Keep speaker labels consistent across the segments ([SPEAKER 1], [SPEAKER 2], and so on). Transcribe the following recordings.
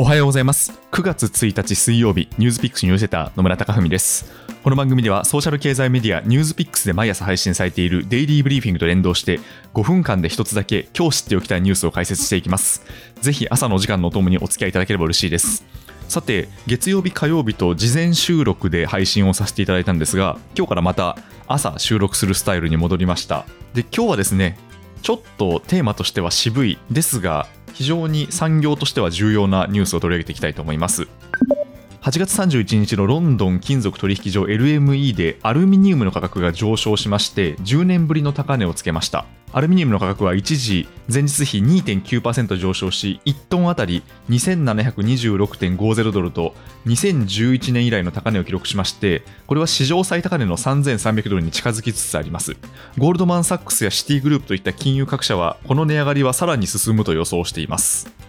[SPEAKER 1] おはようございます。9月1日水曜日ニュースピックスニュースレター野村貴文です。この番組ではソーシャル経済メディアニュースピックスで毎朝配信されているデイリーブリーフィングと連動して5分間で一つだけ今日知っておきたいニュースを解説していきます。ぜひ朝のお時間のおともにお付き合いいただければ嬉しいです。さて月曜日火曜日と事前収録で配信をさせていただいたんですが今日からまた朝収録するスタイルに戻りました。で今日はですねちょっとテーマとしては渋いですが非常に産業としては重要なニュースを取り上げていきたいと思います。8月31日のロンドン金属取引所 LME でアルミニウムの価格が上昇しまして10年ぶりの高値をつけました。アルミニウムの価格は一時前日比2.9%上昇し1トンあたり2726.50ドルと2011年以来の高値を記録しましてこれは史上最高値の3300ドルに近づきつつあります。ゴールドマン・サックスやシティグループといった金融各社はこの値上がりはさらに進むと予想しています。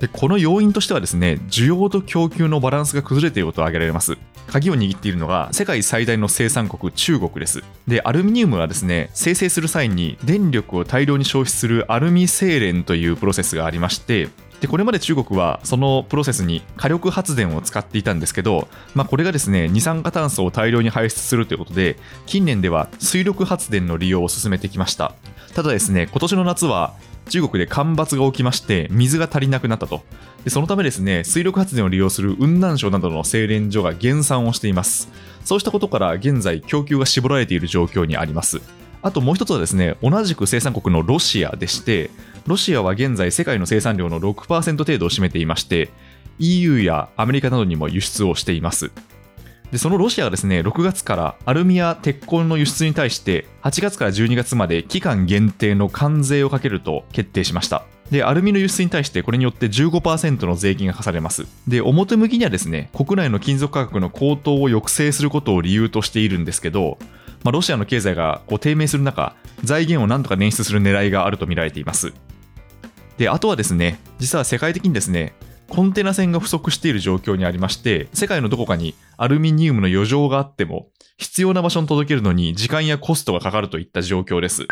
[SPEAKER 1] でこの要因としてはですね需要と供給のバランスが崩れていることが挙げられます。鍵を握っているのが世界最大の生産国中国です。でアルミニウムはですね生成する際に電力を大量に消費するアルミ精錬というプロセスがありましてでこれまで中国はそのプロセスに火力発電を使っていたんですけど、まあ、これがですね二酸化炭素を大量に排出するということで近年では水力発電の利用を進めてきました。ただですね今年の夏は中国で干ばつが起きまして水が足りなくなったと。でそのためですね水力発電を利用する雲南省などの精錬所が減産をしています。そうしたことから現在供給が絞られている状況にあります。あともう一つはですね同じく生産国のロシアでしてロシアは現在世界の生産量の6%程度を占めていまして EU やアメリカなどにも輸出をしています。でそのロシアがですね6月からアルミや鉄鋼の輸出に対して8月から12月まで期間限定の関税をかけると決定しました。でアルミの輸出に対してこれによって15%の税金が課されます。で表向きにはですね国内の金属価格の高騰を抑制することを理由としているんですけど、まあ、ロシアの経済がこう低迷する中財源をなんとか捻出する狙いがあると見られています。であとはですね実は世界的にですねコンテナ船が不足している状況にありまして、世界のどこかにアルミニウムの余剰があっても、必要な場所に届けるのに時間やコストがかかるといった状況です。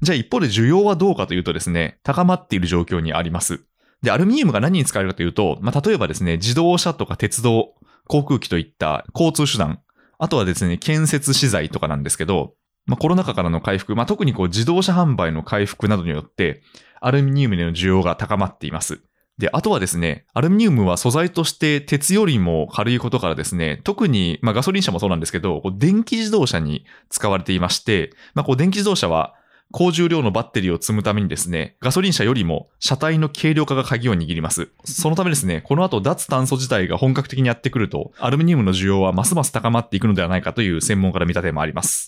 [SPEAKER 1] じゃあ一方で需要はどうかというとですね、高まっている状況にあります。で、アルミニウムが何に使われるかというと、まあ、例えばですね、自動車とか鉄道、航空機といった交通手段、あとはですね、建設資材とかなんですけど、まあ、コロナ禍からの回復、まあ、特にこう自動車販売の回復などによって、アルミニウムへの需要が高まっています。で、あとはですね、アルミニウムは素材として鉄よりも軽いことからですね、特に、まあ、ガソリン車もそうなんですけど、こう電気自動車に使われていまして、まあ、こう電気自動車は高重量のバッテリーを積むためにですね、ガソリン車よりも車体の軽量化が鍵を握ります。そのためですね、この後脱炭素自体が本格的にやってくると、アルミニウムの需要はますます高まっていくのではないかという専門家の見立てもあります。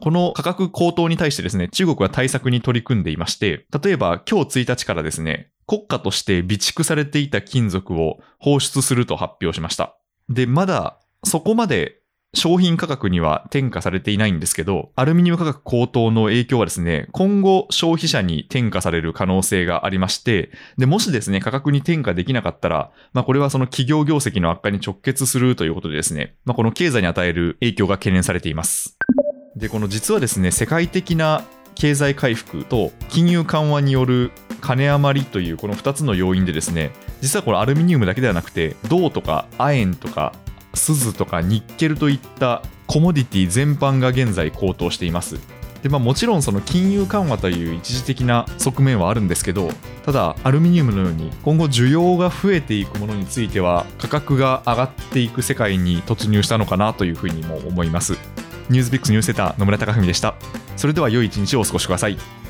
[SPEAKER 1] この価格高騰に対してですね、中国は対策に取り組んでいまして、例えば今日1日からですね、国家として備蓄されていた金属を放出すると発表しました。で、まだそこまで商品価格には転嫁されていないんですけど、アルミニウム価格高騰の影響はですね、今後消費者に転嫁される可能性がありまして、で、もしですね、価格に転嫁できなかったら、まあこれはその企業業績の悪化に直結するということでですね、まあこの経済に与える影響が懸念されています。で、この実はですね、世界的な経済回復と金融緩和による金余りというこの2つの要因でですね実はこれアルミニウムだけではなくて銅とか亜鉛とか錫とかニッケルといったコモディティ全般が現在高騰しています。でまあ、もちろんその金融緩和という一時的な側面はあるんですけどただアルミニウムのように今後需要が増えていくものについては価格が上がっていく世界に突入したのかなというふうにも思います。ニュースピックスニュースセター野村貴文でした。それでは良い一日をお過ごしください。